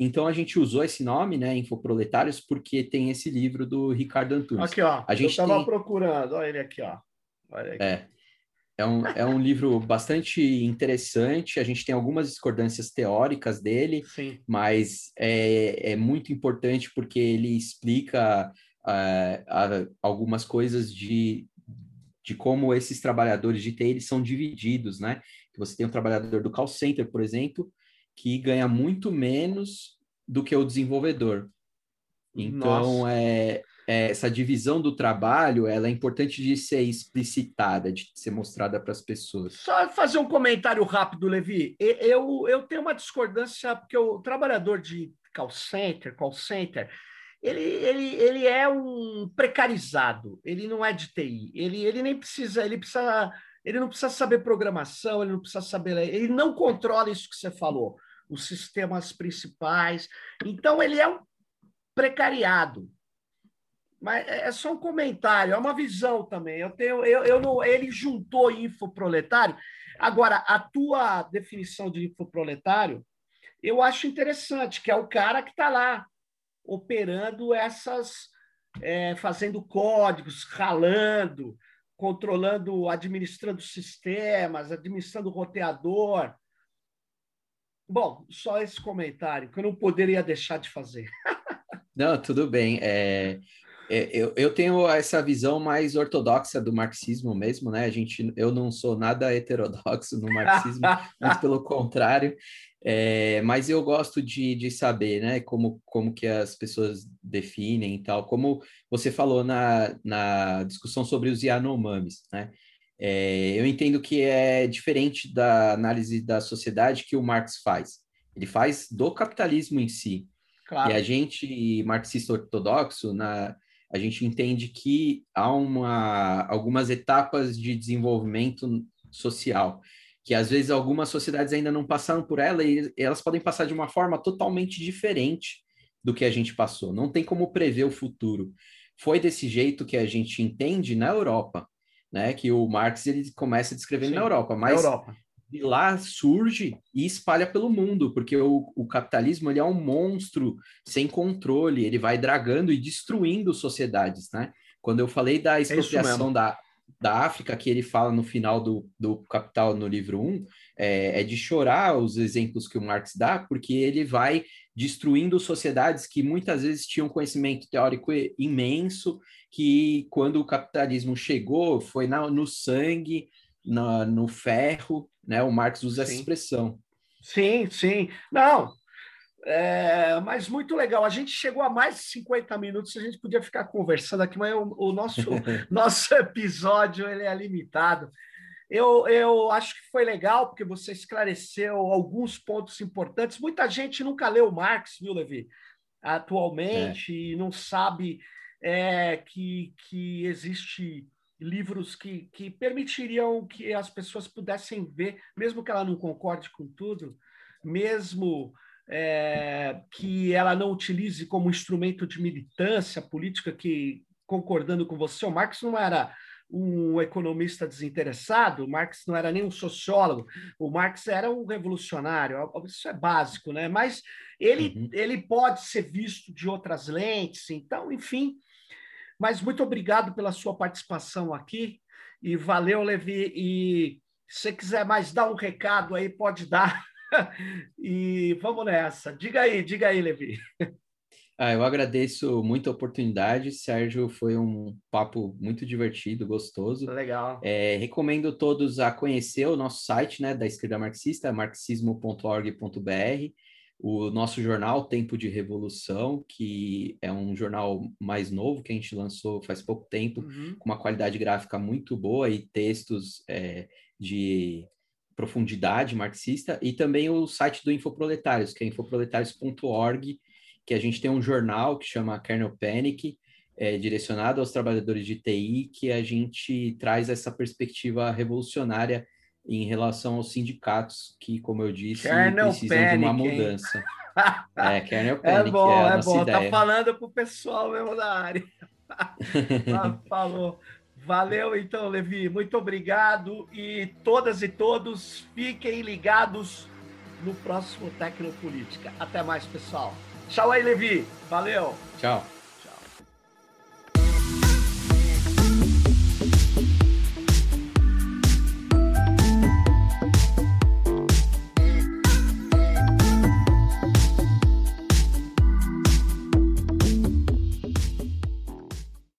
Então a gente usou esse nome, né, Infoproletários, porque tem esse livro do Ricardo Antunes. Aqui, ó. A gente estava tem... procurando, olha ele aqui, ó. Olha aqui. É. É um, é um livro bastante interessante. A gente tem algumas discordâncias teóricas dele, Sim. mas é, é muito importante porque ele explica uh, algumas coisas de, de como esses trabalhadores de TI eles são divididos, né? Que você tem um trabalhador do call center, por exemplo, que ganha muito menos do que o desenvolvedor. Então, é, é, essa divisão do trabalho, ela é importante de ser explicitada, de ser mostrada para as pessoas. Só fazer um comentário rápido, Levi. Eu, eu tenho uma discordância, porque o trabalhador de call center, call center, ele, ele, ele é um precarizado, ele não é de TI, ele, ele nem precisa, ele precisa, ele não precisa saber programação, ele não precisa saber, ele não controla isso que você falou, os sistemas principais. Então ele é um precariado. Mas é, é só um comentário, é uma visão também. Eu tenho, eu, eu não, ele juntou infoproletário. Agora, a tua definição de infoproletário, eu acho interessante, que é o cara que está lá operando essas, é, fazendo códigos, ralando, controlando, administrando sistemas, administrando roteador. Bom, só esse comentário que eu não poderia deixar de fazer. não, tudo bem. É, eu, eu tenho essa visão mais ortodoxa do marxismo mesmo, né? A gente, eu não sou nada heterodoxo no marxismo, muito pelo contrário. É, mas eu gosto de, de saber, né, como, como que as pessoas definem e tal, como você falou na, na discussão sobre os Yanomamis, né, é, eu entendo que é diferente da análise da sociedade que o Marx faz. Ele faz do capitalismo em si. Claro. E a gente, marxista ortodoxo, na, a gente entende que há uma, algumas etapas de desenvolvimento social que às vezes algumas sociedades ainda não passaram por ela e elas podem passar de uma forma totalmente diferente do que a gente passou. Não tem como prever o futuro. Foi desse jeito que a gente entende na Europa, né? Que o Marx ele começa descrevendo Sim, na Europa, mas na Europa. De lá surge e espalha pelo mundo, porque o, o capitalismo ele é um monstro sem controle, ele vai dragando e destruindo sociedades, né? Quando eu falei da é expropriação é da, da África, que ele fala no final do, do Capital, no livro 1, é, é, de chorar os exemplos que o Marx dá, porque ele vai destruindo sociedades que muitas vezes tinham conhecimento teórico imenso, que quando o capitalismo chegou, foi na, no sangue, na, no ferro, né? O Marx usa sim. essa expressão. Sim, sim. Não, é, mas muito legal. A gente chegou a mais de 50 minutos, a gente podia ficar conversando aqui, mas o, o nosso, nosso episódio ele é limitado. Eu, eu acho que foi legal, porque você esclareceu alguns pontos importantes. Muita gente nunca leu Marx, viu, Levi? Atualmente, é. e não sabe é, que, que existe livros que, que permitiriam que as pessoas pudessem ver, mesmo que ela não concorde com tudo, mesmo é, que ela não utilize como instrumento de militância política, que, concordando com você, o Marx não era um economista desinteressado, o Marx não era nem um sociólogo, o Marx era um revolucionário, isso é básico, né? Mas ele, uhum. ele pode ser visto de outras lentes, então, enfim. Mas muito obrigado pela sua participação aqui e valeu, Levi. E se você quiser mais dar um recado aí, pode dar. e vamos nessa. Diga aí, diga aí, Levi. Ah, eu agradeço muito a oportunidade, Sérgio. Foi um papo muito divertido, gostoso. Legal. É, recomendo todos a conhecer o nosso site né, da esquerda marxista, marxismo.org.br, o nosso jornal Tempo de Revolução, que é um jornal mais novo que a gente lançou faz pouco tempo, uhum. com uma qualidade gráfica muito boa e textos é, de profundidade marxista, e também o site do Infoproletários, que é infoproletários.org, que a gente tem um jornal que chama Kernel Panic, é, direcionado aos trabalhadores de TI, que a gente traz essa perspectiva revolucionária em relação aos sindicatos, que, como eu disse, Kernel precisam Panic, de uma mudança. é, Kernel é Panic é, bom, é, é bom. Tá ideia. Tá falando para o pessoal mesmo da área. Ah, falou. Valeu, então, Levi. Muito obrigado. E todas e todos fiquem ligados no próximo Tecnopolítica. Até mais, pessoal. Tchau aí, Levi. Valeu. Tchau.